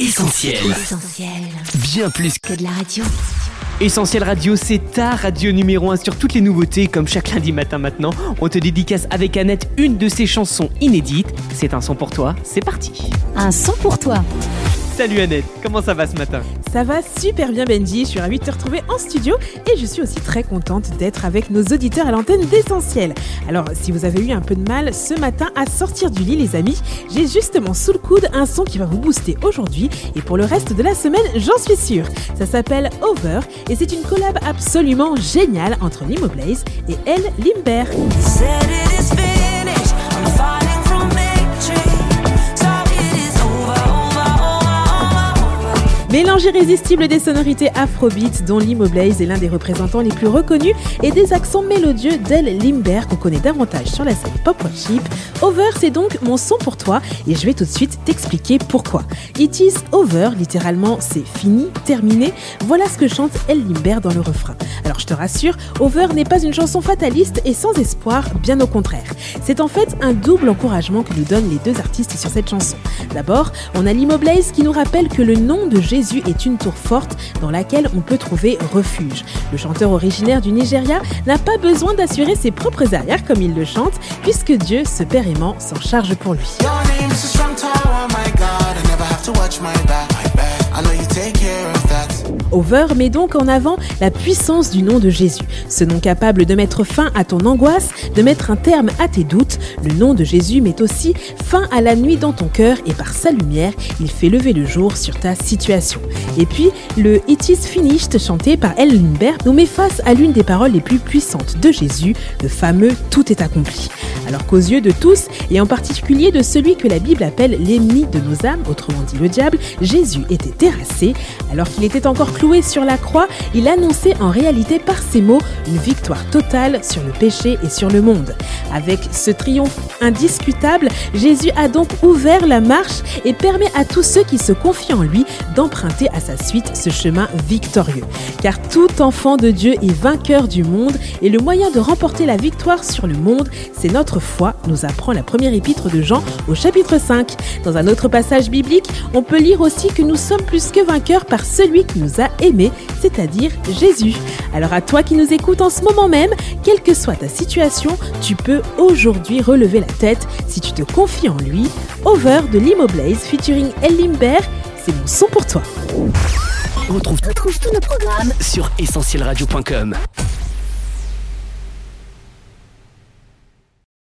Essentiel. Bien plus que de la radio. Essentiel Radio, c'est ta radio numéro 1 sur toutes les nouveautés. Comme chaque lundi matin maintenant, on te dédicace avec Annette une de ses chansons inédites. C'est un son pour toi, c'est parti. Un son pour toi. Salut Annette, comment ça va ce matin Ça va super bien Benji, je suis ravie de te retrouver en studio et je suis aussi très contente d'être avec nos auditeurs à l'antenne d'Essentiel. Alors si vous avez eu un peu de mal ce matin à sortir du lit les amis, j'ai justement sous le coude un son qui va vous booster aujourd'hui et pour le reste de la semaine j'en suis sûre. Ça s'appelle Over et c'est une collab absolument géniale entre Limo Blaze et Elle Limber. Mélange irrésistible des sonorités afrobeat dont Limo Blaze est l'un des représentants les plus reconnus et des accents mélodieux d'El Limber qu'on connaît davantage sur la scène pop worship. Over, c'est donc mon son pour toi et je vais tout de suite t'expliquer pourquoi. It is over, littéralement c'est fini, terminé. Voilà ce que chante El Limber dans le refrain. Alors je te rassure, Over n'est pas une chanson fataliste et sans espoir, bien au contraire. C'est en fait un double encouragement que nous donnent les deux artistes sur cette chanson. D'abord, on a Limo Blaze qui nous rappelle que le nom de Jésus Jésus est une tour forte dans laquelle on peut trouver refuge. Le chanteur originaire du Nigeria n'a pas besoin d'assurer ses propres arrières comme il le chante, puisque Dieu, ce Père aimant, s'en charge pour lui. Over met donc en avant la puissance du nom de Jésus, ce nom capable de mettre fin à ton angoisse, de mettre un terme à tes doutes. Le nom de Jésus met aussi fin à la nuit dans ton cœur et par sa lumière, il fait lever le jour sur ta situation. Et puis, le It is finished chanté par El Limber nous met face à l'une des paroles les plus puissantes de Jésus, le fameux Tout est accompli. Alors qu'aux yeux de tous, et en particulier de celui que la Bible appelle l'ennemi de nos âmes, autrement dit le diable, Jésus était terrassé. Alors qu'il était encore cloué sur la croix, il annonçait en réalité par ses mots une victoire totale sur le péché et sur le monde. Avec ce triomphe indiscutable, Jésus a donc ouvert la marche et permet à tous ceux qui se confient en lui d'emprunter à sa suite ce chemin victorieux. Car tout enfant de Dieu est vainqueur du monde et le moyen de remporter la victoire sur le monde, c'est notre foi, nous apprend la première épître de Jean au chapitre 5. Dans un autre passage biblique, on peut lire aussi que nous sommes plus que vainqueurs par celui qui nous a aimés, c'est-à-dire Jésus. Alors à toi qui nous écoutes en ce moment même, quelle que soit ta situation, tu peux aujourd'hui relever la tête si tu te confies en lui. Over de Limo Blaze featuring El Limber, c'est mon son pour toi. On retrouve, tous nos programmes sur essentielradio.com.